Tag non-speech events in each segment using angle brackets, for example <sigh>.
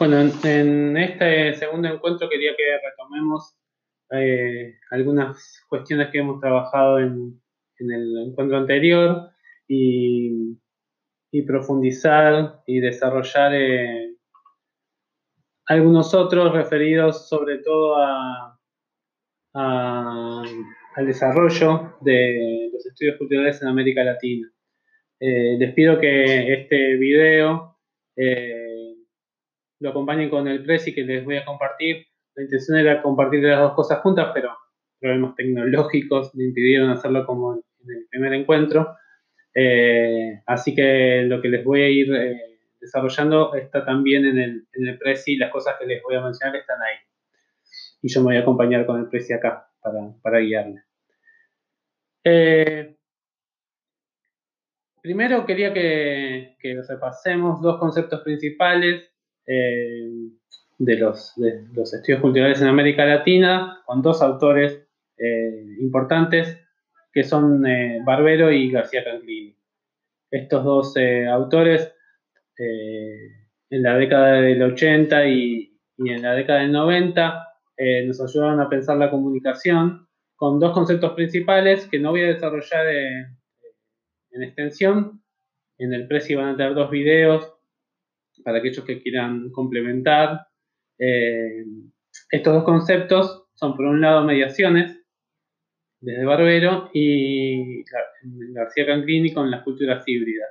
Bueno, en, este segundo encuentro quería que retomemos eh, algunas cuestiones que hemos trabajado en, el encuentro anterior y, profundizar y desarrollar eh, algunos otros referidos sobre todo al desarrollo de los estudios culturales en América Latina. Eh, les pido que este video lo acompañen con el Prezi que les voy a compartir. La intención era compartir las dos cosas juntas, pero problemas tecnológicos me impidieron hacerlo como en el primer encuentro. Eh, así que lo que les voy a ir eh, desarrollando está también en el, en el Prezi, las cosas que les voy a mencionar están ahí. Y yo me voy a acompañar con el Prezi acá para, para guiarle. Eh, primero quería que, que repasemos dos conceptos principales eh, de, los, los, estudios culturales en América Latina, con dos autores eh, importantes, que son eh, Barbero y García Canclini. Estos dos autores, en la década del 80 y, y en la década del 90, nos ayudaron a pensar la comunicación con dos conceptos principales que no voy a desarrollar en extensión. En el precio van a tener dos videos para aquellos que quieran complementar. Eh, estos dos conceptos son, por un lado, mediaciones, desde Barbero, y García Canclini con las culturas híbridas.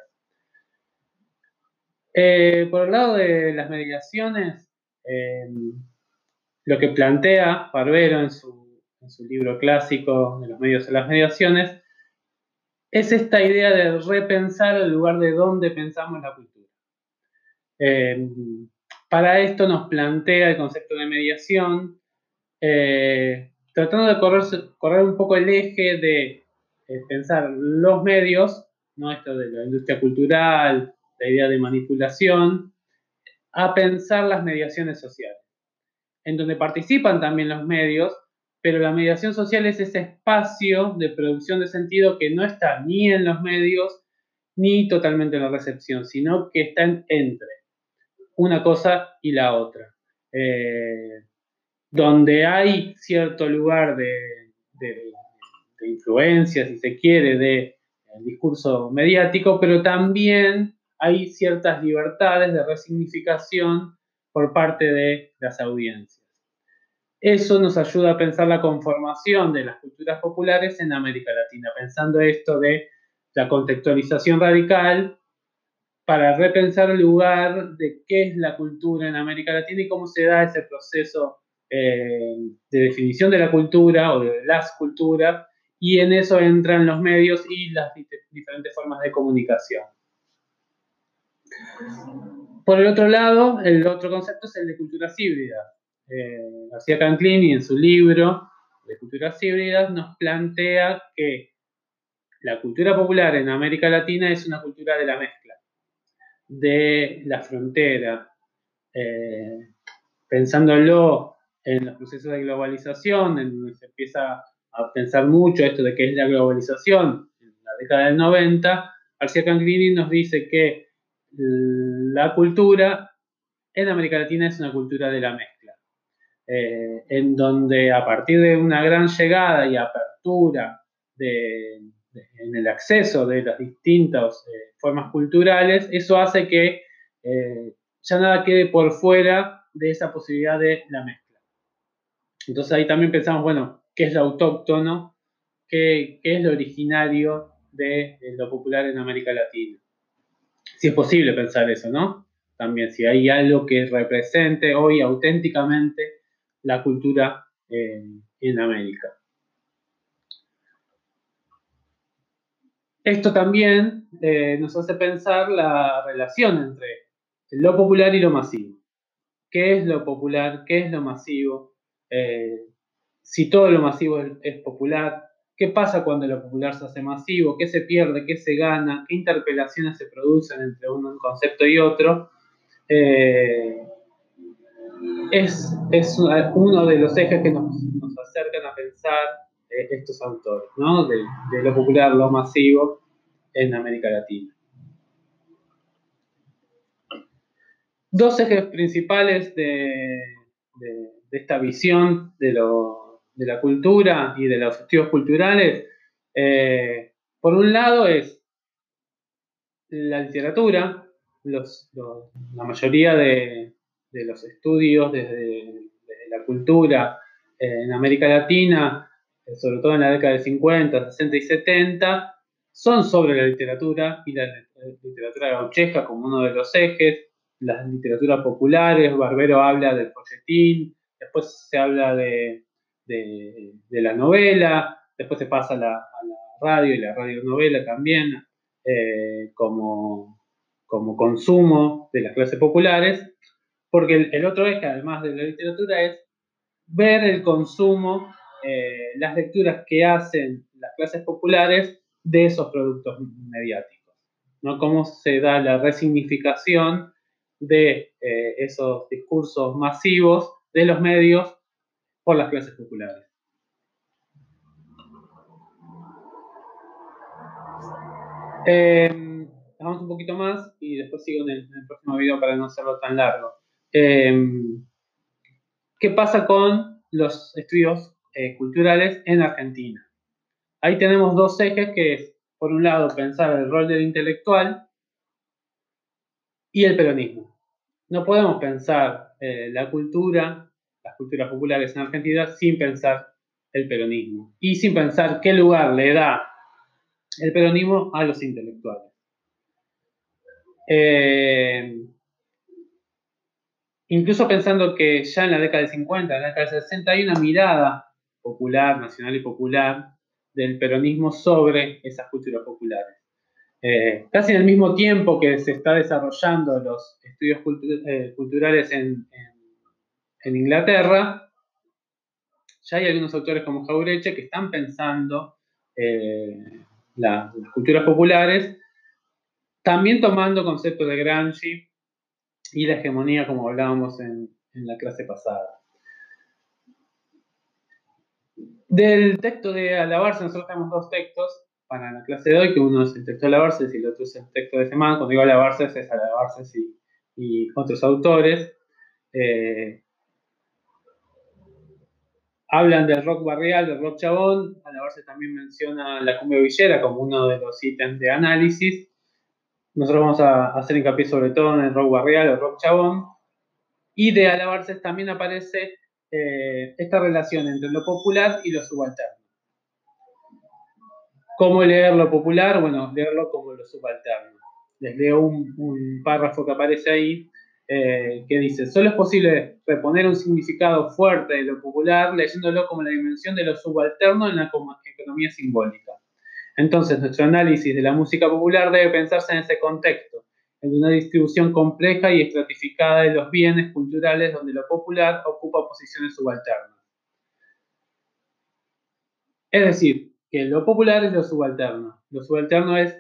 Eh, por el lado de las mediaciones, eh, lo que plantea Barbero en su, en su libro clásico de los medios de las mediaciones es esta idea de repensar el lugar de donde pensamos la cultura. Eh, para esto nos plantea el concepto de mediación, eh, tratando de correr, un poco el eje de pensar los medios, ¿no? esto de la industria cultural, la idea de manipulación, a pensar las mediaciones sociales, en donde participan también los medios, pero la mediación social es ese espacio de producción de sentido que no está ni en los medios ni totalmente en la recepción, sino que está entre una cosa y la otra. Eh, donde hay cierto lugar de, influencia, si se quiere, de discurso mediático, pero también hay ciertas libertades de resignificación por parte de las audiencias. Eso nos ayuda a pensar la conformación de las culturas populares en América Latina, pensando esto de la contextualización radical para repensar el lugar de qué es la cultura en América Latina y cómo se da ese proceso eh, de definición de la cultura o de las culturas, y en eso entran los medios y las diferentes formas de comunicación. Por el otro lado, el otro concepto es el de culturas híbridas. Eh, García Canclini en su libro de culturas híbridas nos plantea que la cultura popular en América Latina es una cultura de la mezcla de la frontera, eh, pensándolo en los procesos de globalización, en donde se empieza a pensar mucho esto de qué es la globalización, en la década del 90, García Canclini nos dice que la cultura en América Latina es una cultura de la mezcla, eh, en donde a partir de una gran llegada y apertura de, en el acceso de las distintas eh, formas culturales, eso hace que eh, ya nada quede por fuera de esa posibilidad de la mezcla. Entonces ahí también pensamos, bueno, ¿qué es lo autóctono? ¿Qué, es lo originario de, lo popular en América Latina? Si es posible pensar eso, ¿no? También si hay algo que represente hoy auténticamente la cultura eh, en América. Esto también eh, nos hace pensar la relación entre lo popular y lo masivo. ¿Qué es lo popular? ¿Qué es lo masivo? Eh, si todo lo masivo es, popular, ¿qué pasa cuando lo popular se hace masivo? ¿Qué se pierde? ¿Qué se gana? ¿Qué interpelaciones se producen entre un, concepto y otro? Eh, es, uno de los ejes que nos, acercan a pensar estos autores, ¿no? de, lo popular, lo masivo en América Latina. dos ejes principales de, esta visión de, la cultura y de los estudios culturales. Eh, por un lado es la literatura, la mayoría de, los estudios desde, la cultura en América Latina, sobre todo en la década de 50, 60 y 70, son sobre la literatura y la literatura gauchesca como uno de los ejes, las literaturas populares, Barbero habla del folletín, después se habla de, la novela, después se pasa a la, radio y la radionovela también eh, como, como consumo de las clases populares, porque el, otro eje, además de la literatura, es ver el consumo, eh, las lecturas que hacen las clases populares de esos productos mediáticos, ¿no? Cómo se da la resignificación de eh, esos discursos masivos de los medios por las clases populares. Eh, un poquito más y después sigo en el, próximo video para no hacerlo tan largo. Eh, ¿Qué pasa con los estudios eh, culturales en Argentina? Ahí tenemos dos ejes que es, por un lado, pensar el rol del intelectual y el peronismo. No podemos pensar eh, la cultura, las culturas populares en Argentina sin pensar el peronismo y sin pensar qué lugar le da el peronismo a los intelectuales. Eh, incluso pensando que ya en la década del 50, en la década del 60, hay una mirada popular, nacional y popular del peronismo sobre esas culturas populares. Eh, casi en el mismo tiempo que se está desarrollando los estudios eh, culturales en, Inglaterra, ya hay algunos autores como Jaureche que están pensando eh, las culturas populares, también tomando conceptos de Gramsci y la hegemonía como hablábamos en la clase pasada. Del texto de alabarse, nosotros tenemos dos textos para la clase de hoy, que uno es el texto de alabarse y el otro es el texto de semana. Cuando digo alabarse es alabarse y, y otros autores. Eh, hablan del rock barrial, del rock chabón. Alabarse también menciona la cumbia villera como uno de los ítems de análisis. Nosotros vamos a hacer hincapié sobre todo en el rock barrial, el rock chabón. Y de alabarse también aparece eh, esta relación entre lo popular y lo subalterno. ¿Cómo leer lo popular? Bueno, leerlo como lo subalterno. Les leo un, párrafo que aparece ahí eh, que dice, solo es posible reponer un significado fuerte de lo popular leyéndolo como la dimensión de lo subalterno en la economía simbólica. Entonces, nuestro análisis de la música popular debe pensarse en ese contexto, en una distribución compleja y estratificada de los bienes culturales donde lo popular ocupa posiciones subalternas. Es decir, que lo popular es lo subalterno. Lo subalterno es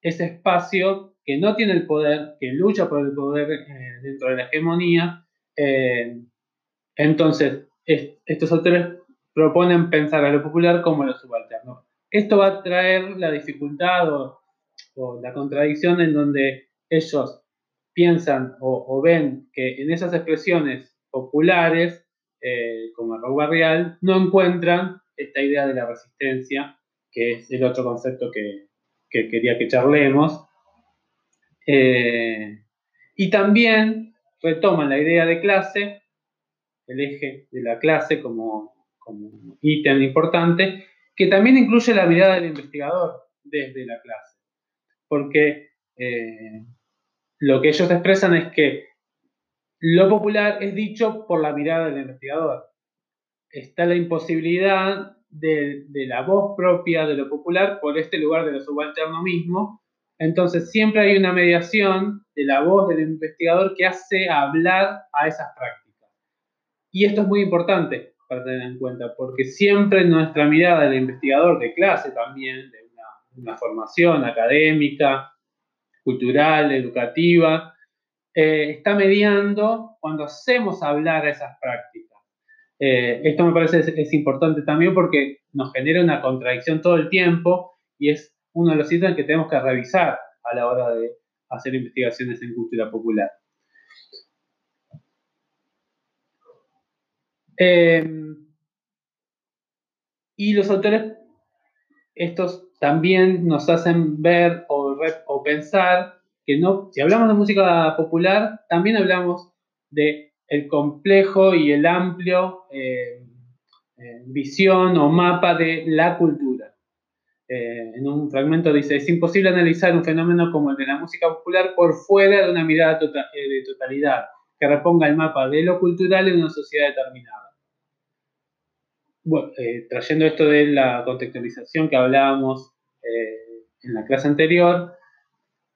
ese espacio que no tiene el poder, que lucha por el poder eh, dentro de la hegemonía. Eh, entonces, estos autores proponen pensar a lo popular como lo subalterno. Esto va a traer la dificultad o la contradicción en donde ellos piensan o, ven que en esas expresiones populares, eh, como el rock barrial, no encuentran esta idea de la resistencia, que es el otro concepto que, quería que charlemos. Eh, y también retoman la idea de clase, el eje de la clase como, como ítem importante, que también incluye la mirada del investigador desde la clase. Porque eh, lo que ellos expresan es que lo popular es dicho por la mirada del investigador. Está la imposibilidad de, la voz propia de lo popular por este lugar de lo subalterno mismo. Entonces siempre hay una mediación de la voz del investigador que hace hablar a esas prácticas. Y esto es muy importante para tener en cuenta, porque siempre nuestra mirada del investigador de clase también, de una formación académica, cultural, educativa, eh, está mediando cuando hacemos hablar a esas prácticas. Eh, esto me parece es, es, importante también porque nos genera una contradicción todo el tiempo y es uno de los ítems que tenemos que revisar a la hora de hacer investigaciones en cultura popular. Eh, y los autores, estos también nos hacen ver o pensar que no, si hablamos de música popular, también hablamos de el complejo y el amplio eh, eh, visión o mapa de la cultura. Eh, en un fragmento dice, es imposible analizar un fenómeno como el de la música popular por fuera de una mirada tota-, de totalidad, que reponga el mapa de lo cultural en una sociedad determinada bueno, trayendo esto de la contextualización que hablábamos en la clase anterior,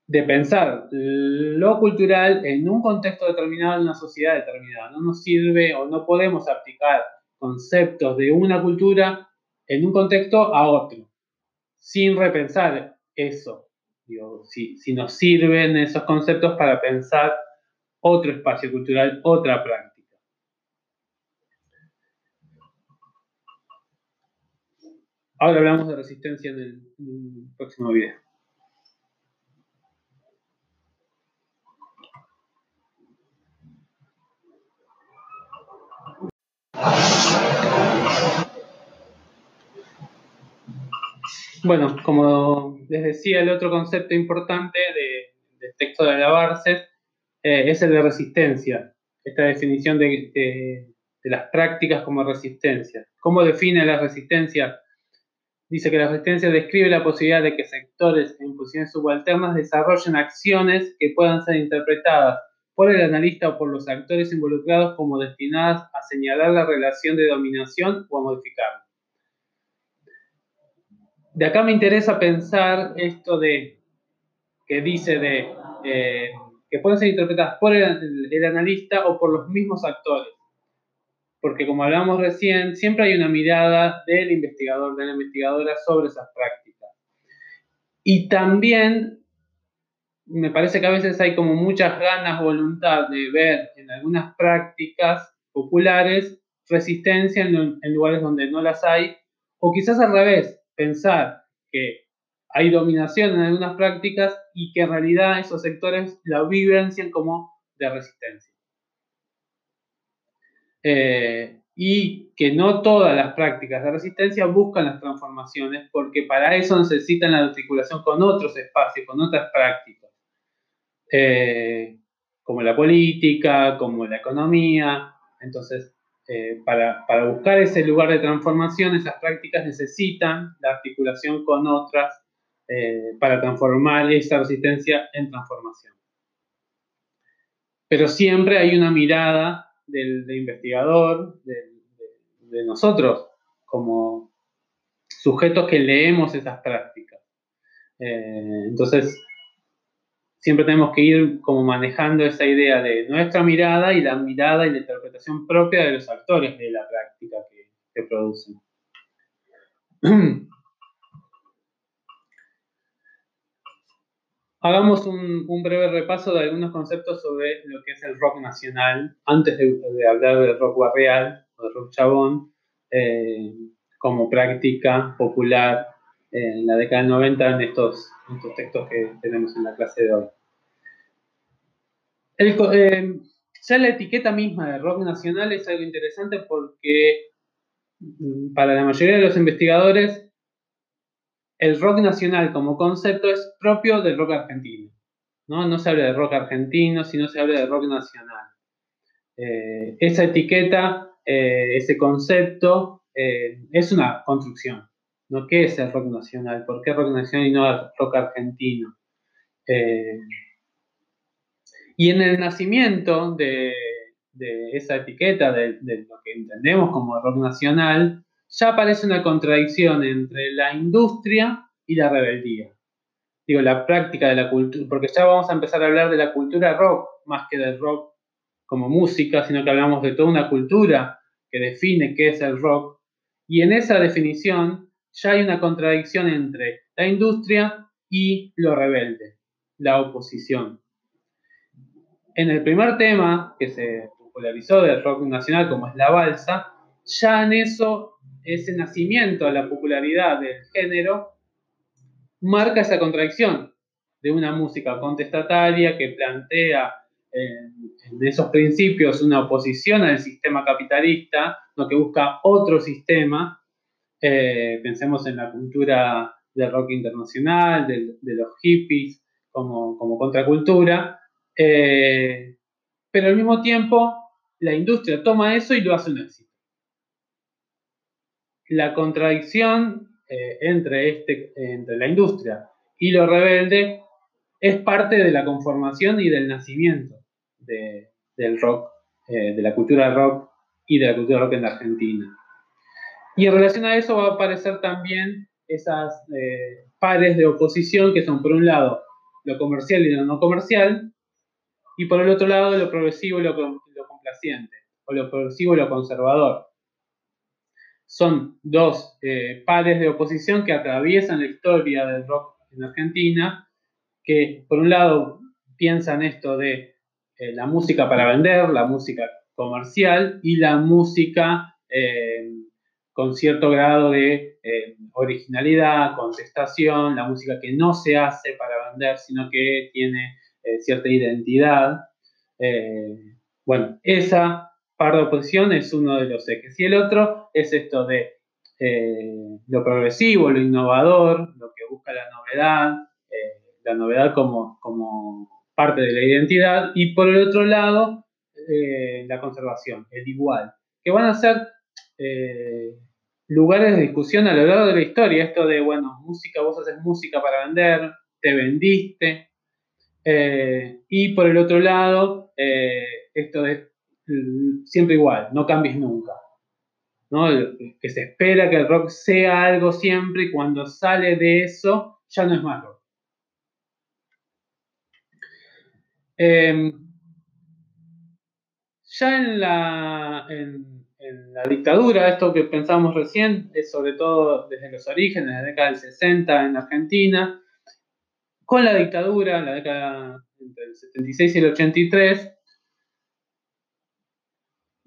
de pensar lo cultural en un contexto determinado, en una sociedad determinada. No nos sirve o no podemos aplicar conceptos de una cultura en un contexto a otro, sin repensar eso. si, si nos sirven esos conceptos para pensar otro espacio cultural, otra práctica. Ahora hablamos de resistencia en el, próximo video. Bueno, como les decía, el otro concepto importante del texto de alabarse eh, es el de resistencia. Esta definición de, de, las prácticas como resistencia. ¿Cómo define la resistencia Dice que la resistencia describe la posibilidad de que sectores en posiciones subalternas desarrollen acciones que puedan ser interpretadas por el analista o por los actores involucrados como destinadas a señalar la relación de dominación o a modificarla. De acá me interesa pensar esto de que dice de eh, que pueden ser interpretadas por el analista o por los mismos actores porque como hablamos recién, siempre hay una mirada del investigador, de la investigadora sobre esas prácticas. Y también me parece que a veces hay como muchas ganas, voluntad de ver en algunas prácticas populares resistencia en, lugares donde no las hay, o quizás al revés, pensar que hay dominación en algunas prácticas y que en realidad esos sectores la vivencian como de resistencia. Eh, y que no todas las prácticas de resistencia buscan las transformaciones porque para eso necesitan la articulación con otros espacios, con otras prácticas, eh, como la política, como la economía. Entonces, eh, para, buscar ese lugar de transformación, esas prácticas necesitan la articulación con otras para transformar esa resistencia en transformación. Pero siempre hay una mirada del, investigador, de, nosotros, como sujetos que leemos esas prácticas. Eh, entonces, siempre tenemos que ir como manejando esa idea de nuestra mirada y la mirada y la interpretación propia de los actores de la práctica que, producen. <clears throat> Hagamos un, breve repaso de algunos conceptos sobre lo que es el rock nacional, antes de, hablar del rock barrial o del rock chabón, eh, como práctica popular en la década del 90 en estos, textos que tenemos en la clase de hoy. Eh, ya la etiqueta misma de rock nacional es algo interesante porque mm, para la mayoría de los investigadores el rock nacional como concepto es propio del rock argentino. No, se habla de rock argentino, sino se habla de rock nacional. Eh, esa etiqueta, eh, ese concepto, es una construcción. ¿No? ¿Qué es el rock nacional? ¿Por qué rock nacional y no rock argentino? y en el nacimiento de, esa etiqueta, de, de, lo que entendemos como rock nacional, ya aparece una contradicción entre la industria y la rebeldía. Digo, la práctica de la cultura, porque ya vamos a empezar a hablar de la cultura rock, más que del rock como música, sino que hablamos de toda una cultura que define qué es el rock. Y en esa definición ya hay una contradicción entre la industria y lo rebelde, la oposición. En el primer tema que se popularizó del rock nacional, como es la balsa, ya en eso ese nacimiento a la popularidad del género marca esa contradicción de una música contestataria que plantea en, esos principios una oposición al sistema capitalista no que busca otro sistema. Eh, pensemos en la cultura del rock internacional, de, los hippies como, contracultura, eh, pero al mismo tiempo la industria toma eso y lo hace un éxito. La contradicción eh, este, entre la industria y lo rebelde es parte de la conformación y del nacimiento del rock, de la cultura rock y de la cultura rock en la Argentina. Y en relación a eso va a aparecer también esas eh, pares de oposición que son por un lado lo comercial y lo no comercial, y por el otro lado lo progresivo y lo, complaciente, o lo progresivo y lo conservador. Son dos eh, pares de oposición que atraviesan la historia del rock en Argentina, que por un lado piensan esto de eh, la música para vender, la música comercial y la música con cierto grado de eh, originalidad, contestación, la música que no se hace para vender, sino que tiene eh, cierta identidad. Eh, bueno, esa par de oposición es uno de los ejes. Y el otro es esto de lo progresivo, lo innovador, lo que busca la novedad, la novedad como, como parte de la identidad. Y por el otro lado, la conservación, el igual, que van a ser eh, lugares de discusión a lo largo de la historia. Esto de, bueno, música, vos haces música para vender, te vendiste. Eh, y por el otro lado, eh, esto de mm, siempre igual, no cambies nunca. ¿no? Que se espera que el rock sea algo siempre y cuando sale de eso ya no es más rock. Em, ya en la, la dictadura, esto que pensamos recién, es sobre todo desde los orígenes, la década del 60 en Argentina, con la dictadura, en la década entre el 76 y el 83,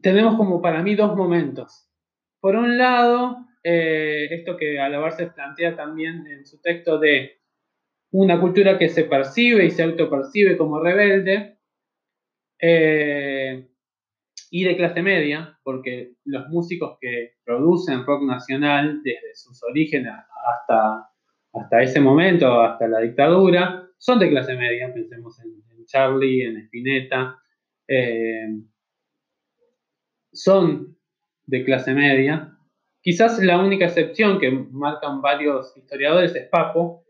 tenemos como para mí dos momentos. Por un lado, eh, esto que Alabarce plantea también en su texto de una cultura que se percibe y se autopercibe como rebelde, eh, y de clase media, porque los músicos que producen rock nacional desde sus orígenes hasta, hasta ese momento, hasta la dictadura, son de clase media, pensemos en, Charlie, en Spinetta, eh, son de clase media. Quizás la única excepción que marcan varios historiadores es Papo,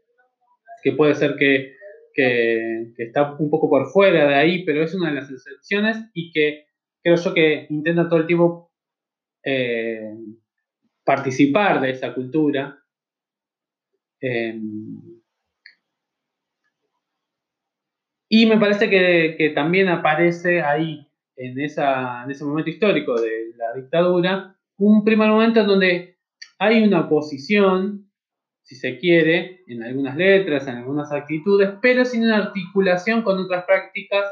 que puede ser que, que está un poco por fuera de ahí, pero es una de las excepciones y que creo yo que intenta todo el tiempo eh, participar de esa cultura. Em, y me parece que, también aparece ahí, en, en ese momento histórico de la dictadura, un primer momento en donde hay una oposición, si se quiere, en algunas letras, en algunas actitudes, pero sin una articulación con otras prácticas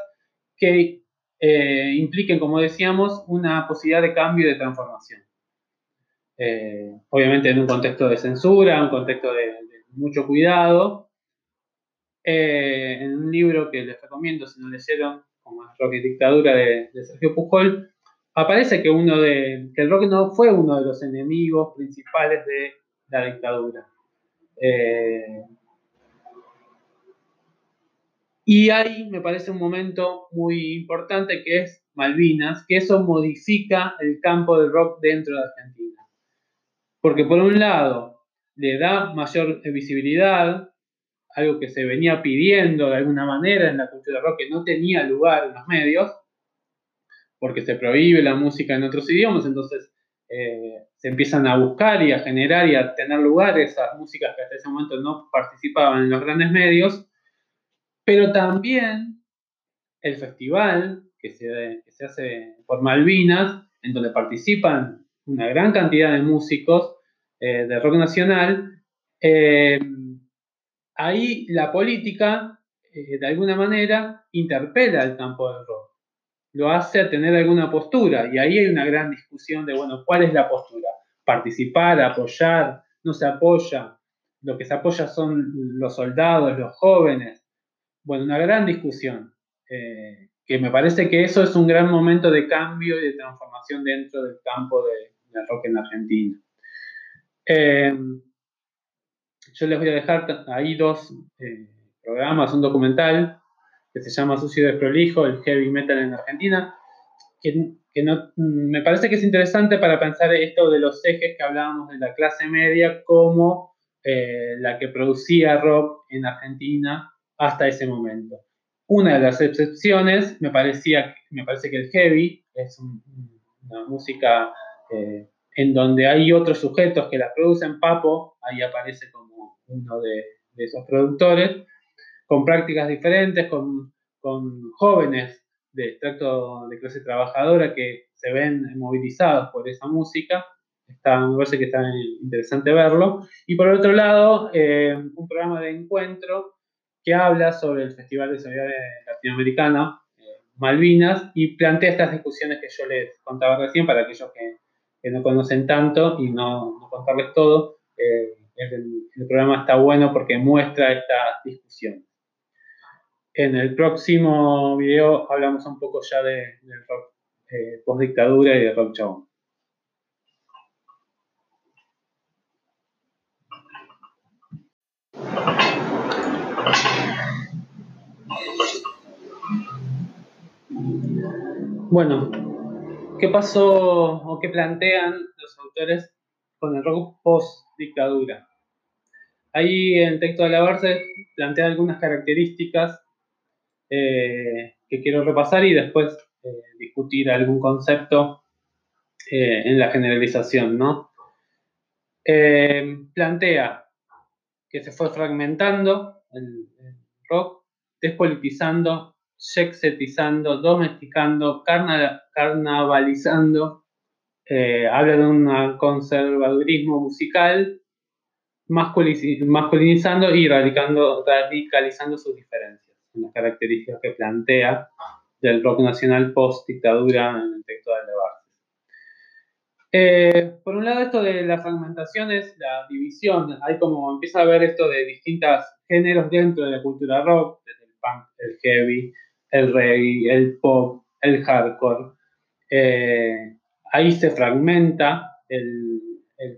que eh, impliquen, como decíamos, una posibilidad de cambio y de transformación. Eh, obviamente en un contexto de censura, un contexto de, mucho cuidado. Eh, en un libro que les recomiendo, si no leyeron, como Rock y Dictadura de, Sergio Pujol, aparece que, uno de, que el rock no fue uno de los enemigos principales de la dictadura. Y ahí me parece un momento muy importante que es Malvinas, que eso modifica el campo del rock dentro de Argentina. Porque por un lado le da mayor visibilidad, algo que se venía pidiendo de alguna manera en la cultura rock que no tenía lugar en los medios, porque se prohíbe la música en otros idiomas, entonces eh, se empiezan a buscar y a generar y a tener lugar esas músicas que hasta ese momento no participaban en los grandes medios pero también el festival que se, hace por Malvinas, en donde participan una gran cantidad de músicos eh, de rock nacional, eh, ahí la política, eh, de alguna manera, interpela el campo del rock, lo hace a tener alguna postura, y ahí hay una gran discusión de, bueno, ¿cuál es la postura? Participar, apoyar, no se apoya, lo que se apoya son los soldados, los jóvenes, bueno, una gran discusión, eh, que me parece que eso es un gran momento de cambio y de transformación dentro del campo el rock en Argentina. Em, yo les voy a dejar ahí dos eh, programas, un documental que se llama Sucio de Prolijo, el heavy metal en Argentina, que, me parece que es interesante para pensar esto de los ejes que hablábamos de la clase media como eh, la que producía rock en Argentina hasta ese momento. Una de las excepciones me, parecía, me parece que el heavy es una música eh, en donde hay otros sujetos que la producen, Papo, ahí aparece como uno de, esos productores, con prácticas diferentes, con, jóvenes de extracto de clase trabajadora que se ven movilizados por esa música. Está, me parece que está interesante verlo. Y por otro lado, eh, un programa de encuentro que habla sobre el Festival de Solidaridad Latinoamericana, eh, Malvinas, y plantea estas discusiones que yo les contaba recién para aquellos que no conocen tanto y no, contarles todo. Eh, el, programa está bueno porque muestra esta discusión. En el próximo video hablamos un poco ya de, del rock eh, post-dictadura y del rock chabón. Bueno, ¿Qué pasó o qué plantean los autores con el rock post-dictadura? Ahí en el texto de Alabarse plantea algunas características eh, que quiero repasar y después eh, discutir algún concepto eh, en la generalización, ¿no? plantea que se fue fragmentando el rock, despolitizando sexetizando, domesticando, carnavalizando, eh, habla de un conservadurismo musical, masculinizando y radicalizando sus diferencias, las características que plantea del rock nacional post-dictadura en el texto de Levar. Eh, por un lado, esto de la fragmentación es la división. Hay como empieza a haber esto de distintos géneros dentro de la cultura rock, desde el heavy, el reggae, el pop, el hardcore. Eh, ahí se fragmenta el,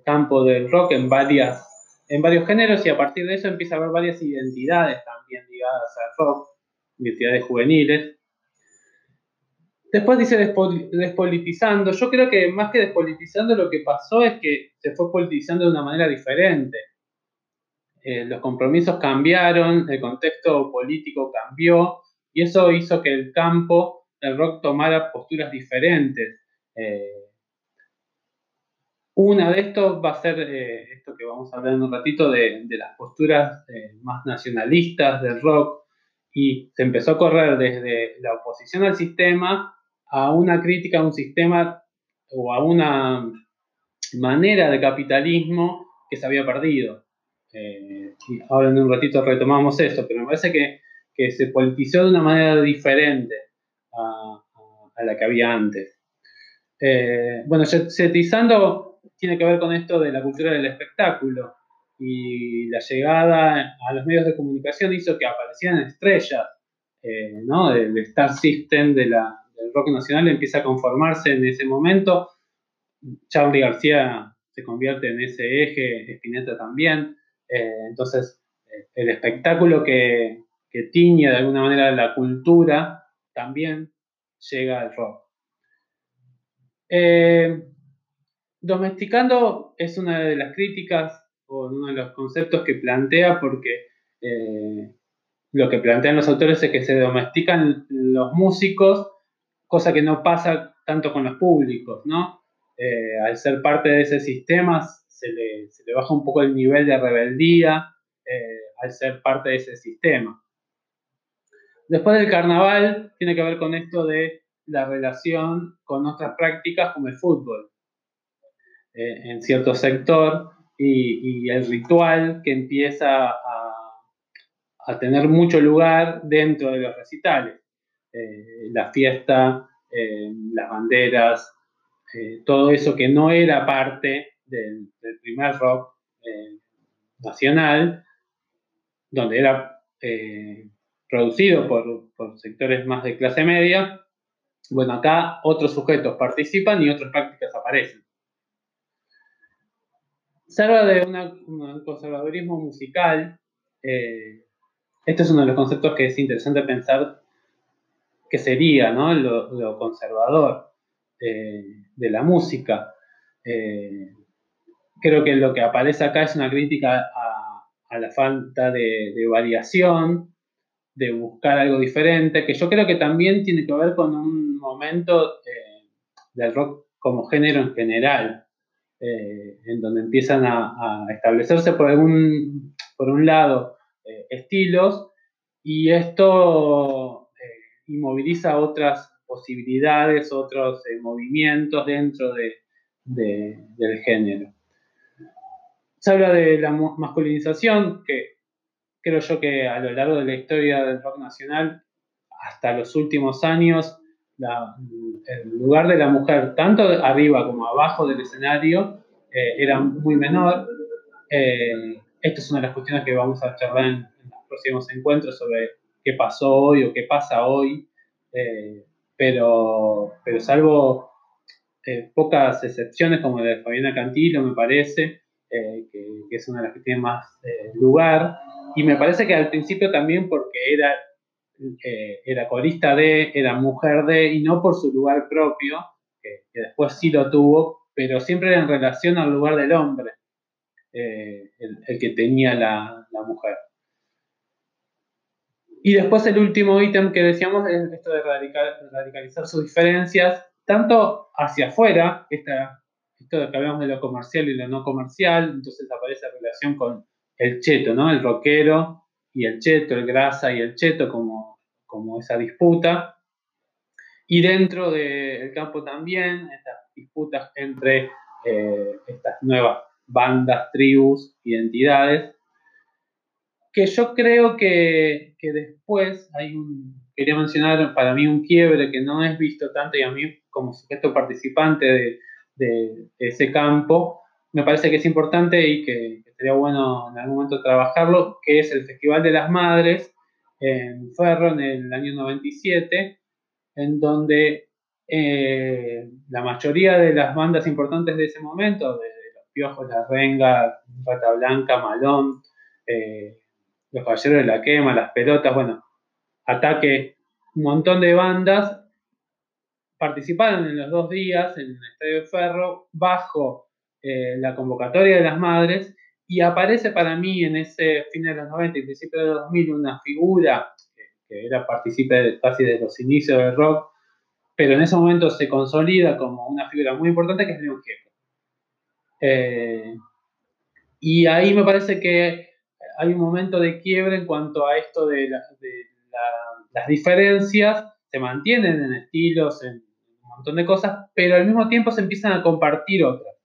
campo del rock en, varias, en varios géneros y a partir de eso empieza a haber varias identidades también ligadas al rock, identidades juveniles. Después dice despolitizando. Yo creo que más que despolitizando lo que pasó es que se fue politizando de una manera diferente. Eh, los compromisos cambiaron, el contexto político cambió y eso hizo que el campo del rock tomara posturas diferentes. Eh, una de estos va a ser eh, esto que vamos a hablar en un ratito de, las posturas más nacionalistas del rock y se empezó a correr desde la oposición al sistema a una crítica a un sistema o a una manera de capitalismo que se había perdido. Y ahora en un ratito retomamos eso, pero me parece que se politizó de una manera diferente a, la que había antes. Eh, bueno, setizando tiene que ver con esto de la cultura del espectáculo y la llegada a los medios de comunicación hizo que aparecieran estrellas, eh, ¿no? El Star System del rock nacional empieza a conformarse en ese momento. Charlie García se convierte en ese eje, Spinetta también. Eh, entonces, el espectáculo que, tiñe de alguna manera la cultura, también llega al rock. Eh, domesticando es una de las críticas o uno de los conceptos que plantea porque eh, lo que plantean los autores es que se domestican los músicos, cosa que no pasa tanto con los públicos, ¿no? Eh, al ser parte de ese sistema se le, baja un poco el nivel de rebeldía al ser parte de ese sistema. Después del carnaval tiene que ver con esto de la relación con otras prácticas como el fútbol eh, en cierto sector y, el ritual que empieza a, tener mucho lugar dentro de los recitales. Eh, la fiesta, eh, las banderas, todo eso que no era parte del, primer rock nacional, donde era producido por, sectores más de clase media, bueno, acá otros sujetos participan y otras prácticas aparecen. salva de un conservadurismo musical. Eh, este es uno de los conceptos que es interesante pensar que sería ¿no? lo, conservador eh, de la música. Eh, creo que lo que aparece acá es una crítica a, la falta de, variación, de buscar algo diferente, que yo creo que también tiene que ver con un momento del rock como género en general. Eh, en donde empiezan a, establecerse por, algún, por un lado eh, estilos y esto eh, inmoviliza otras posibilidades, otros movimientos dentro de, del género. Se habla de la masculinización, que creo yo que a lo largo de la historia del rock nacional, hasta los últimos años, el lugar de la mujer, tanto arriba como abajo del escenario, eh, era muy menor. Eh, esta es una de las cuestiones que vamos a charlar en, los próximos encuentros sobre qué pasó hoy o qué pasa hoy, eh, pero, pero salvo pocas excepciones como la de Fabiana Cantilo, me parece, que, que, es una de las que tiene más lugar, y me parece que al principio también porque era era corista de, era mujer de, y no por su lugar propio, que, después sí lo tuvo, pero siempre en relación al lugar del hombre, eh, el, que tenía la, mujer. Y después el último ítem que decíamos es esto de radicalizar sus diferencias, tanto hacia afuera, esta, esto de que hablamos de lo comercial y lo no comercial, entonces aparece la relación con el cheto, ¿no? El rockero y el cheto, el grasa y el cheto como, como esa disputa. Y dentro del campo también, estas disputas entre eh, estas nuevas bandas, tribus, identidades, que yo creo que, después hay un, quería mencionar para mí un quiebre que no es visto tanto y a mí como sujeto participante de, de ese campo, me parece que es importante y que, sería bueno en algún momento trabajarlo, que es el Festival de las Madres en Ferro en el año 97, en donde eh, la mayoría de las bandas importantes de ese momento, desde Los Piojos, La Renga, Rata Blanca, Malón, eh, Los Caballeros de la Quema, Las Pelotas, bueno, Ataque, un montón de bandas participaron en los dos días en el Estadio de Ferro bajo eh, la convocatoria de las madres y aparece para mí en ese fin de los 90 y principio de los 2000 una figura que, era partícipe casi de los inicios del rock, pero en ese momento se consolida como una figura muy importante que es Leon Gieco. Eh, y ahí me parece que hay un momento de quiebre en cuanto a esto de, las diferencias, se mantienen en estilos, en montón de cosas, pero al mismo tiempo se empiezan a compartir otras.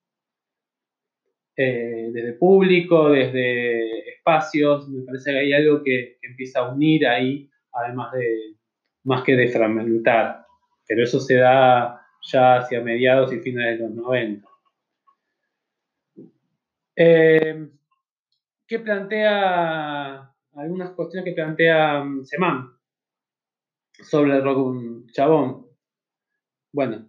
Eh, desde público, desde espacios, me parece que hay algo que, empieza a unir ahí, además de, más que de fragmentar, pero eso se da ya hacia mediados y finales de los 90. Eh, ¿Qué plantea, algunas cuestiones que plantea mm, Semán sobre el rock chabón? Bueno,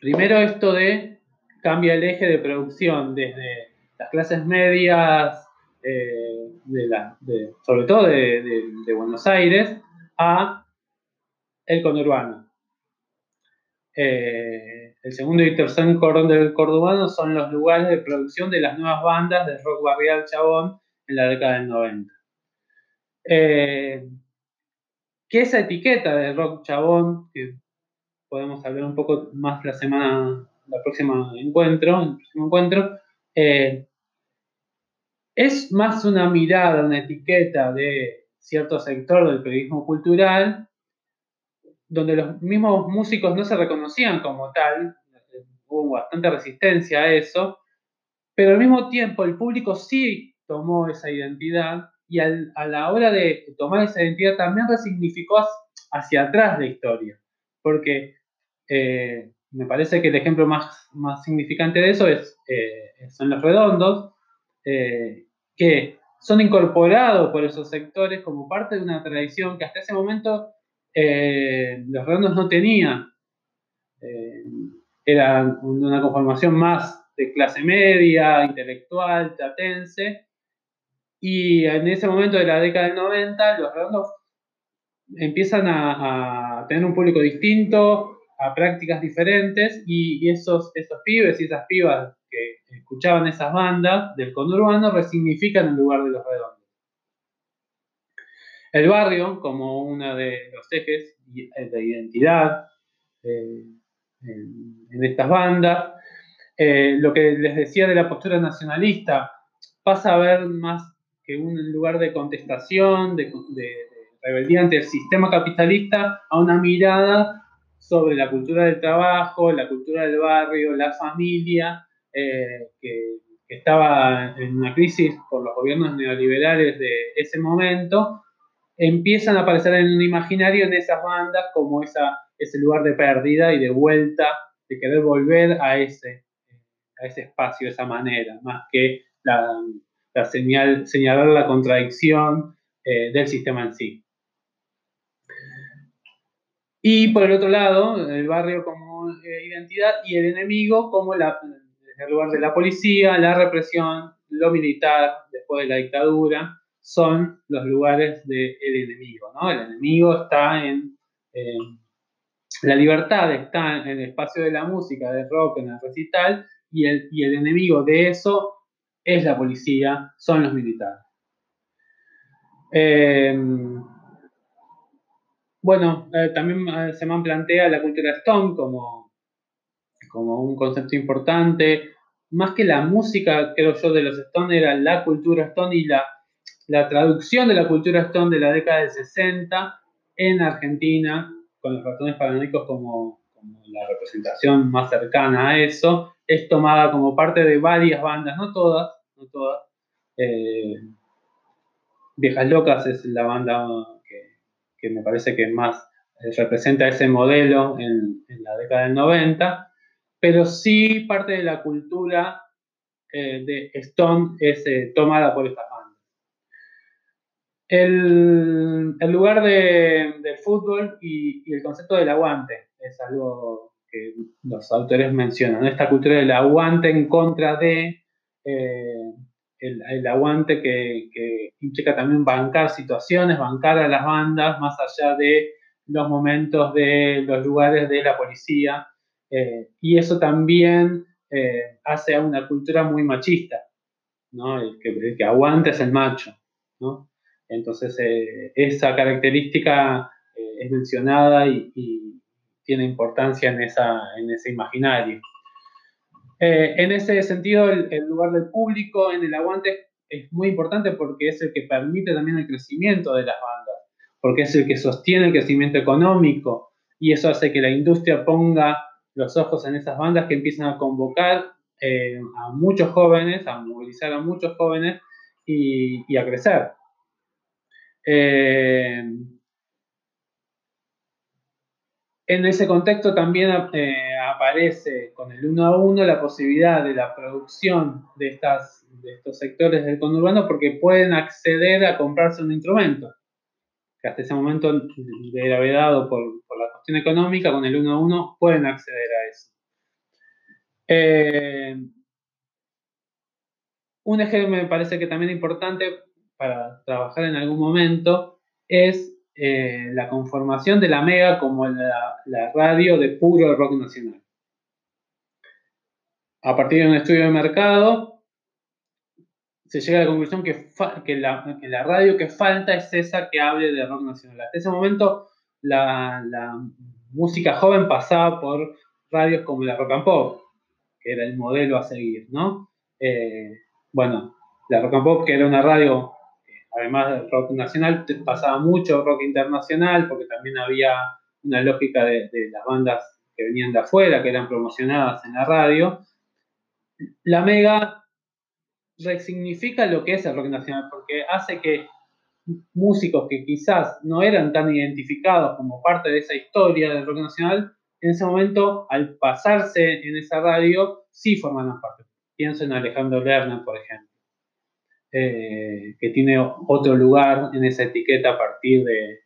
primero esto de cambia el eje de producción desde las clases medias, eh, sobre todo de, Buenos Aires, a el conurbano. Eh, el segundo y tercer cordón del conurbano son los lugares de producción de las nuevas bandas de rock barrial chabón en la década del 90. Eh, ¿Qué esa etiqueta de rock chabón, que podemos hablar un poco más la semana la próxima encuentro, el próximo encuentro, eh, es más una mirada, una etiqueta de cierto sector del periodismo cultural, donde los mismos músicos no se reconocían como tal, hubo bastante resistencia a eso, pero al mismo tiempo el público sí tomó esa identidad y a la hora de tomar esa identidad también resignificó hacia atrás la historia, porque eh, me parece que el ejemplo más, más significante de eso es, eh, son los redondos, eh, que son incorporados por esos sectores como parte de una tradición que hasta ese momento los redondos no tenían. era una conformación más de clase media, intelectual, chatense. Y en ese momento de la década del 90, los redondos empiezan a, tener un público distinto, a prácticas diferentes, y, esos, esos pibes y esas pibas que escuchaban esas bandas del conurbano resignifican el lugar de los redondos. El barrio, como uno de los ejes de identidad eh, en, estas bandas, eh, lo que les decía de la postura nacionalista, pasa a ver más que un lugar de contestación, de, rebeldía ante el sistema capitalista, a una mirada sobre la cultura del trabajo, la cultura del barrio, la familia, eh, que, estaba en una crisis por los gobiernos neoliberales de ese momento, empiezan a aparecer en un imaginario en esas bandas como esa, ese lugar de pérdida y de vuelta, de querer volver a ese, a ese espacio esa manera, más que la, señal, señalar la contradicción eh, del sistema en sí. Y por el otro lado, el barrio como eh, identidad y el enemigo como el lugar de la policía, la represión, lo militar después de la dictadura, son los lugares del enemigo. ¿no? El enemigo está en, la libertad, está en el espacio de la música, del rock, en el recital, y el, y el enemigo de eso es la policía, son los militares. Eh, bueno, eh, también eh, se me plantea la cultura Stone como, como un concepto importante. Más que la música, creo yo, de los Stone era la cultura Stone y la, la traducción de la cultura Stone de la década del 60 en Argentina, con los ratones paranoicos como, como la representación más cercana a eso, es tomada como parte de varias bandas, no todas, no todas. Eh, Viejas Locas es la banda que me parece que más eh, representa ese modelo en, la década del 90, pero sí parte de la cultura eh, de Stone es eh, tomada por estas bandas. El, lugar del fútbol y, el concepto del aguante es algo que los autores mencionan, esta cultura del aguante en contra de el, aguante que, implica también bancar situaciones, bancar a las bandas más allá de los momentos de los lugares de la policía. Eh, y eso también eh, hace a una cultura muy machista, ¿no? el, que, aguanta es el macho. ¿no? Entonces, eh, esa característica es mencionada y, y, tiene importancia en, esa, en ese imaginario. Eh, en ese sentido, el, lugar del público en el aguante es muy importante porque es el que permite también el crecimiento de las bandas, porque es el que sostiene el crecimiento económico y eso hace que la industria ponga los ojos en esas bandas que empiezan a convocar eh, a muchos jóvenes, a movilizar a muchos jóvenes y, a crecer. Eh, en ese contexto también aparece con el uno a uno la posibilidad de la producción de, estas, de estos sectores del conurbano porque pueden acceder a comprarse un instrumento, que hasta ese momento de gravedad por, la cuestión económica, con el uno a uno pueden acceder a eso. Eh, un ejemplo me parece que también importante para trabajar en algún momento es eh, la conformación de la Mega como la, radio de puro rock nacional. A partir de un estudio de mercado, se llega a la conclusión que, que, la, radio que falta es esa que hable de rock nacional. Hasta ese momento, la, música joven pasaba por radios como la Rock and Pop, que era el modelo a seguir, ¿no? Eh, bueno, la Rock and Pop, que era una radio además del rock nacional, pasaba mucho rock internacional, porque también había una lógica de, las bandas que venían de afuera, que eran promocionadas en la radio. La Mega resignifica lo que es el rock nacional, porque hace que músicos que quizás no eran tan identificados como parte de esa historia del rock nacional, en ese momento, al pasarse en esa radio, sí forman parte. Pienso en Alejandro Lerner, por ejemplo. Eh, que tiene otro lugar en esa etiqueta a partir de,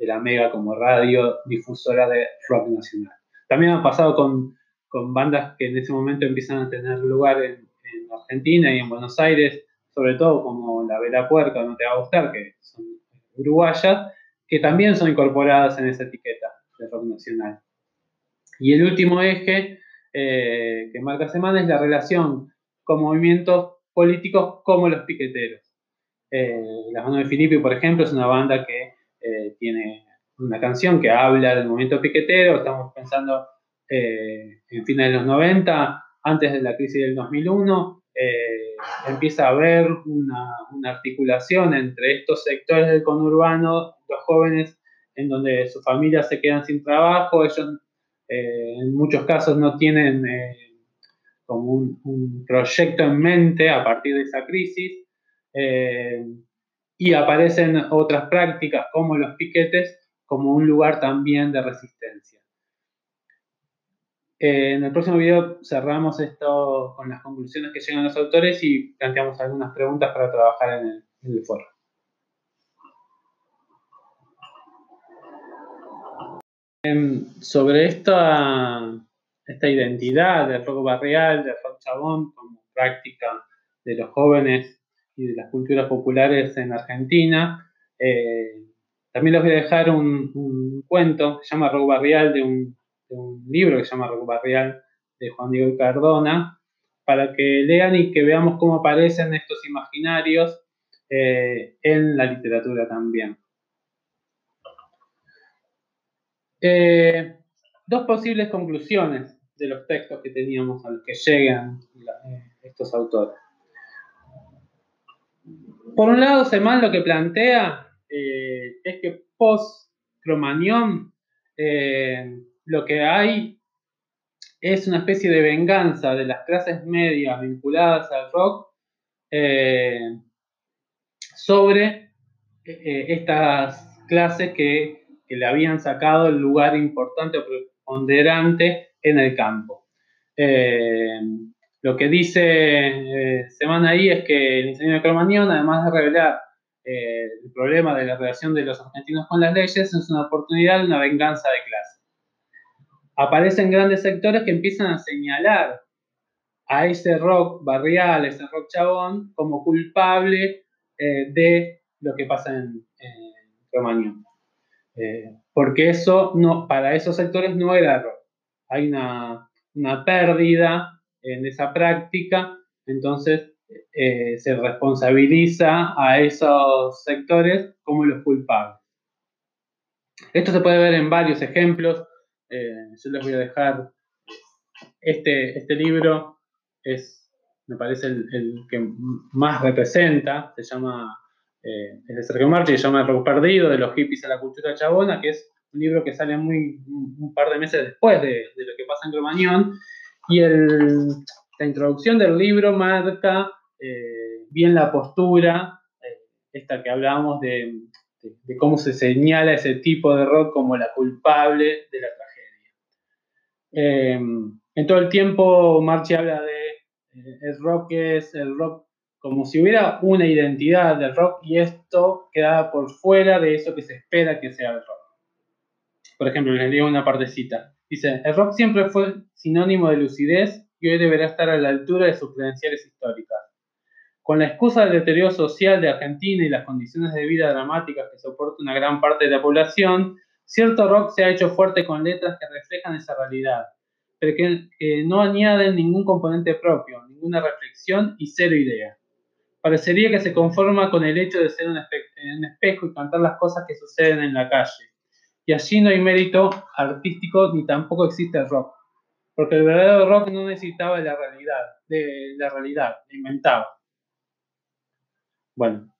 la Mega como radio difusora de rock nacional. También ha pasado con, con bandas que en ese momento empiezan a tener lugar en, Argentina y en Buenos Aires, sobre todo como La Vela Puerca, no te va a gustar, que son uruguayas, que también son incorporadas en esa etiqueta de rock nacional. Y el último eje eh, que marca semana es la relación con movimientos políticos como los piqueteros. Eh, la banda de Filippi, por ejemplo, es una banda que eh, tiene una canción que habla del movimiento piquetero, estamos pensando eh, en fines de los 90, antes de la crisis del 2001, empieza a haber una, articulación entre estos sectores del conurbano, los jóvenes, en donde sus familias se quedan sin trabajo, ellos en muchos casos no tienen como un, proyecto en mente a partir de esa crisis. Eh, y aparecen otras prácticas como los piquetes como un lugar también de resistencia. Eh, en el próximo video cerramos esto con las conclusiones que llegan los autores y planteamos algunas preguntas para trabajar en el, foro. Em, sobre esta esta identidad del rock barrial, del rock chabón, como práctica de los jóvenes y de las culturas populares en Argentina. Eh, también les voy a dejar un, cuento que se llama Rock Barrial, de un, libro que se llama Barrial de Juan Diego Cardona, para que lean y que veamos cómo aparecen estos imaginarios eh, en la literatura también. Eh, dos posibles conclusiones de los textos que teníamos a los que llegan eh, estos autores. Por un lado, Semán lo que plantea es que post-Cromañón lo que hay es una especie de venganza de las clases medias vinculadas al rock sobre estas clases que, le habían sacado el lugar importante o preponderante en el campo. Eh, lo que dice eh, Semana ahí es que el incendio de Cromañón, además de revelar eh, el problema de la relación de los argentinos con las leyes, es una oportunidad de una venganza de clase. Aparecen grandes sectores que empiezan a señalar a ese rock barrial, ese rock chabón, como culpable de lo que pasa en, en Cromañón. porque eso no, para esos sectores no era rock hay una, pérdida en esa práctica, entonces eh, se responsabiliza a esos sectores como los culpables. Esto se puede ver en varios ejemplos. Eh, yo les voy a dejar este, este libro, es, me parece el, que más representa, se llama, eh, es de Sergio Marchi, se llama El Rock Perdido, de los hippies a la cultura chabona, que es un libro que sale muy, un par de meses después de, lo que pasa en Cromañón, y la introducción del libro marca eh, bien la postura, eh, esta que hablábamos de, cómo se señala ese tipo de rock como la culpable de la. Eh, en todo el tiempo Marchi habla de el rock es el rock como si hubiera una identidad del rock y esto queda por fuera de eso que se espera que sea el rock. Por ejemplo, les digo una partecita. Dice, el rock siempre fue sinónimo de lucidez y hoy deberá estar a la altura de sus credenciales históricas. Con la excusa del deterioro social de Argentina y las condiciones de vida dramáticas que soporta una gran parte de la población, cierto rock se ha hecho fuerte con letras que reflejan esa realidad, pero que no añaden ningún componente propio, ninguna reflexión y cero idea. Parecería que se conforma con el hecho de ser un espejo y cantar las cosas que suceden en la calle y allí no hay mérito artístico ni tampoco existe el rock. Porque el verdadero rock no necesitaba de la realidad, de la realidad, inventaba. Bueno,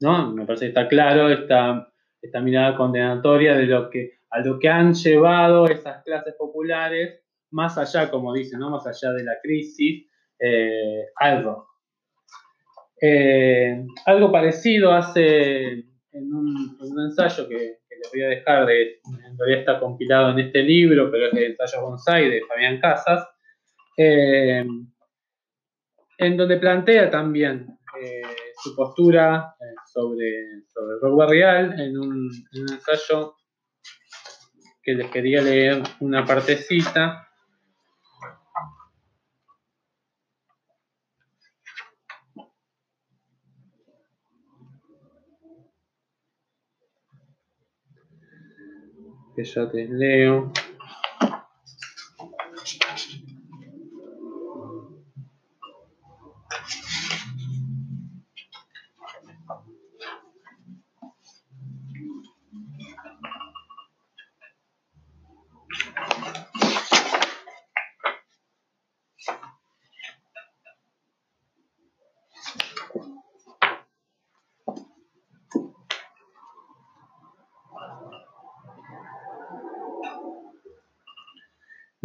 ¿no? Me parece que está claro esta, esta mirada condenatoria de lo que, a lo que han llevado esas clases populares, más allá, como dice, ¿no? más allá de la crisis, eh, al rock. Eh, algo parecido hace en un, en un ensayo que, les voy a dejar, de, en realidad está compilado en este libro, pero es de ensayo bonsai de Fabián Casas, eh, en donde plantea también eh, su postura eh, sobre, sobre rock barrial en un, en un ensayo que les quería leer una partecita. que ya te leo.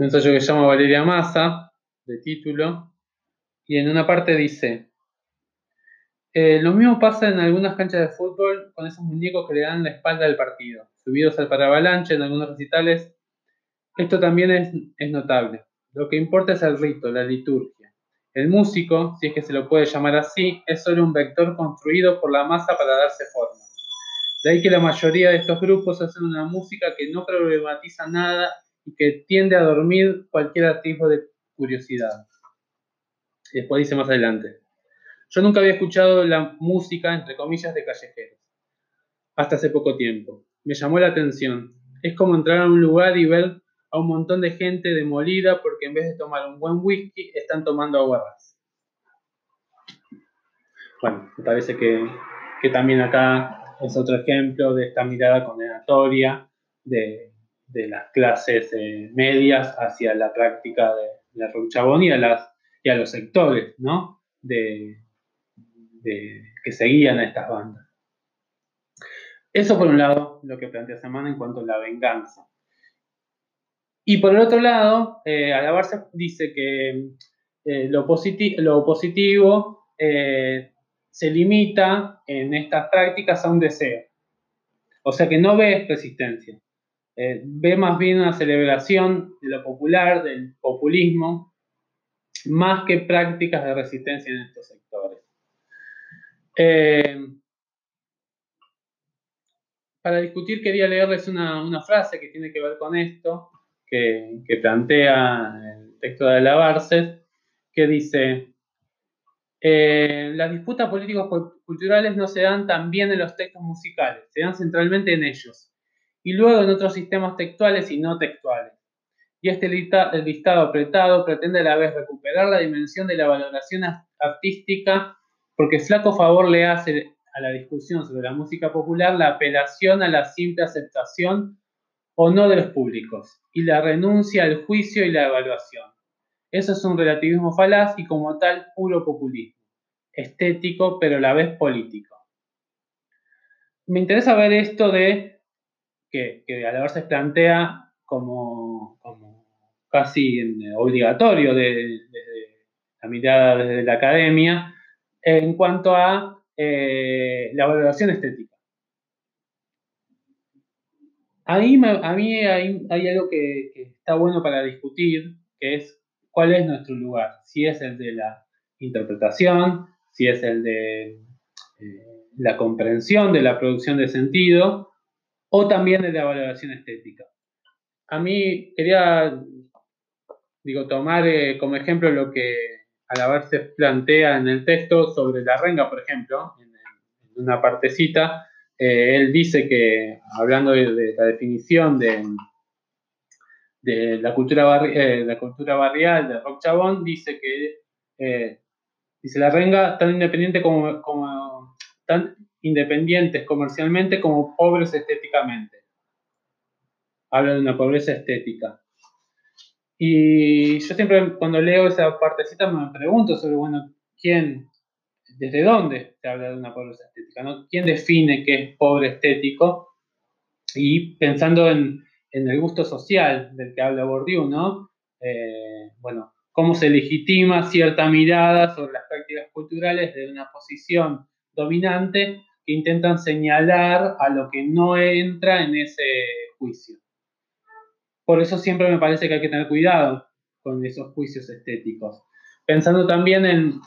Un ensayo que se llama Valeria Massa, de título, y en una parte dice, eh, lo mismo pasa en algunas canchas de fútbol con esos muñecos que le dan la espalda al partido, subidos al paravalanche en algunos recitales. Esto también es, es notable. Lo que importa es el rito, la liturgia. El músico, si es que se lo puede llamar así, es solo un vector construido por la masa para darse forma. De ahí que la mayoría de estos grupos hacen una música que no problematiza nada y que tiende a dormir cualquier atisbo de curiosidad. Después dice más adelante. Yo nunca había escuchado la música, entre comillas, de callejeros. Hasta hace poco tiempo. Me llamó la atención. Es como entrar a un lugar y ver a un montón de gente demolida porque en vez de tomar un buen whisky, están tomando aguarras. Bueno, me parece que, que también acá es otro ejemplo de esta mirada condenatoria de, de las clases eh, medias hacia la práctica de, la Chabón y a, las, y a los sectores ¿no? de, que seguían a estas bandas. Eso por un lado, lo que plantea Semana en cuanto a la venganza. Y por el otro lado, eh, Alabarse dice que eh, lo, positivo eh, se limita en estas prácticas a un deseo. O sea que no ve resistencia. Eh, ve más bien una celebración de lo popular, del populismo, más que prácticas de resistencia en estos sectores. Eh, para discutir quería leerles una, frase que tiene que ver con esto, que, plantea el texto de Alabarces, que dice, eh, las disputas políticos culturales no se dan también en los textos musicales, se dan centralmente en ellos y luego en otros sistemas textuales y no textuales. Y este listado apretado pretende a la vez recuperar la dimensión de la valoración artística porque flaco favor le hace a la discusión sobre la música popular la apelación a la simple aceptación o no de los públicos y la renuncia al juicio y la evaluación. Eso es un relativismo falaz y como tal puro populismo, estético pero a la vez político. Me interesa ver esto de que, que a la vez se plantea como, casi obligatorio desde la mirada desde la academia en cuanto a eh, la valoración estética. Ahí a mí hay, algo que, está bueno para discutir, es cuál es nuestro lugar, si es el de la interpretación, si es el de eh, la comprensión de la producción de sentido, o también de la valoración estética. A mí quería, digo, tomar eh, como ejemplo lo que Alabar se plantea en el texto sobre la renga, por ejemplo, en, una partecita, eh, él dice que, hablando de, la definición de, de la, cultura eh, la cultura barrial de Rock Chabón, dice que dice la renga tan independiente como, como tan independientes comercialmente como pobres estéticamente. Habla de una pobreza estética. Y yo siempre cuando leo esa partecita me pregunto sobre, bueno, ¿quién, desde dónde se habla de una pobreza estética? ¿no? ¿Quién define qué es pobre estético? Y pensando en, el gusto social del que habla Bourdieu, ¿no? Eh, bueno, cómo se legitima cierta mirada sobre las prácticas culturales de una posición dominante que intentan señalar a lo que no entra en ese juicio. Por eso siempre me parece que hay que tener cuidado con esos juicios estéticos. Pensando también en,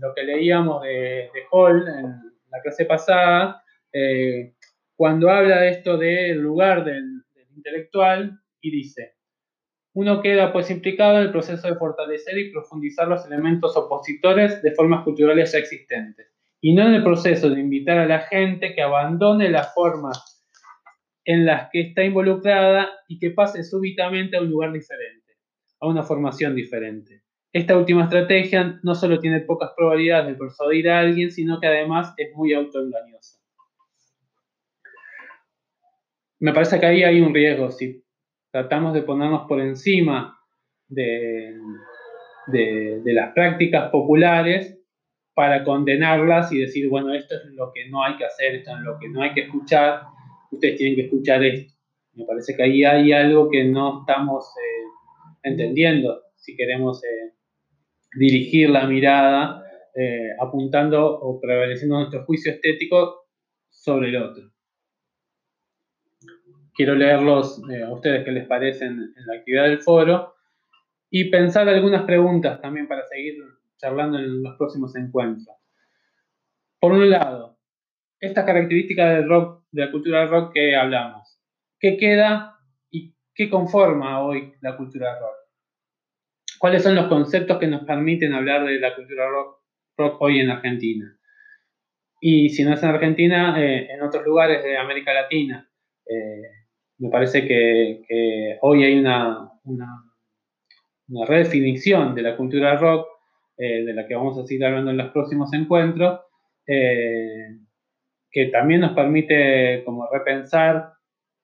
lo que leíamos de, Hall en la clase pasada, eh, cuando habla de esto del lugar del, del intelectual y dice, uno queda pues implicado en el proceso de fortalecer y profundizar los elementos opositores de formas culturales ya existentes y no en el proceso de invitar a la gente que abandone las formas en las que está involucrada y que pase súbitamente a un lugar diferente, a una formación diferente. Esta última estrategia no solo tiene pocas probabilidades de persuadir a alguien, sino que además es muy autoengañosa. Me parece que ahí hay un riesgo. Si tratamos de ponernos por encima de, de, las prácticas populares para condenarlas y decir, bueno, esto es lo que no hay que hacer, esto es lo que no hay que escuchar, ustedes tienen que escuchar esto. Me parece que ahí hay algo que no estamos eh, entendiendo si queremos eh, dirigir la mirada eh, apuntando o prevaleciendo nuestro juicio estético sobre el otro. Quiero leerlos a ustedes qué les parecen en la actividad del foro y pensar algunas preguntas también para seguir charlando en los próximos encuentros. Por un lado, estas características del rock, de la cultura rock que hablamos, ¿qué queda y qué conforma hoy la cultura rock? ¿Cuáles son los conceptos que nos permiten hablar de la cultura rock, hoy en Argentina? Y si no es en Argentina, eh, en otros lugares de América Latina. Eh, me parece que, hoy hay una una redefinición de la cultura rock, eh, de la que vamos a seguir hablando en los próximos encuentros, eh, que también nos permite como repensar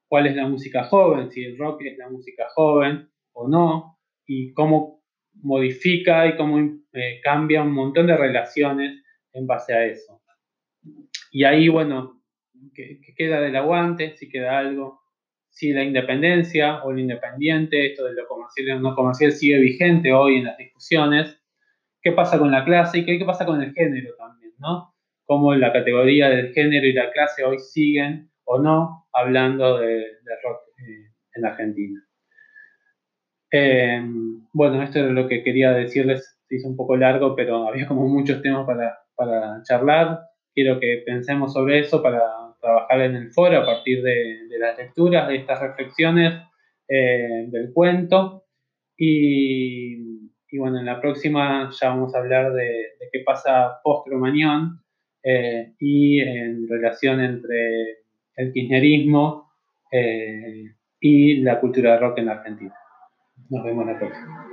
cuál es la música joven, si el rock es la música joven o no, y cómo modifica y cómo eh, cambia un montón de relaciones en base a eso. Y ahí, bueno, ¿qué, queda del aguante? Si queda algo, si la independencia o el independiente, esto de lo comercial y no comercial, sigue vigente hoy en las discusiones. ¿Qué pasa con la clase y qué, pasa con el género también? ¿no? Cómo la categoría del género y la clase hoy siguen o no hablando de, rock eh, en Argentina. Eh, bueno, esto es lo que quería decirles. Se hizo un poco largo, pero había como muchos temas para, para charlar. Quiero que pensemos sobre eso para trabajar en el foro a partir de, las lecturas, de estas reflexiones eh, del cuento. Y, bueno, en la próxima ya vamos a hablar de, qué pasa post-Cromañón eh, y en relación entre el kirchnerismo eh, y la cultura de rock en Argentina. Nos vemos la próxima.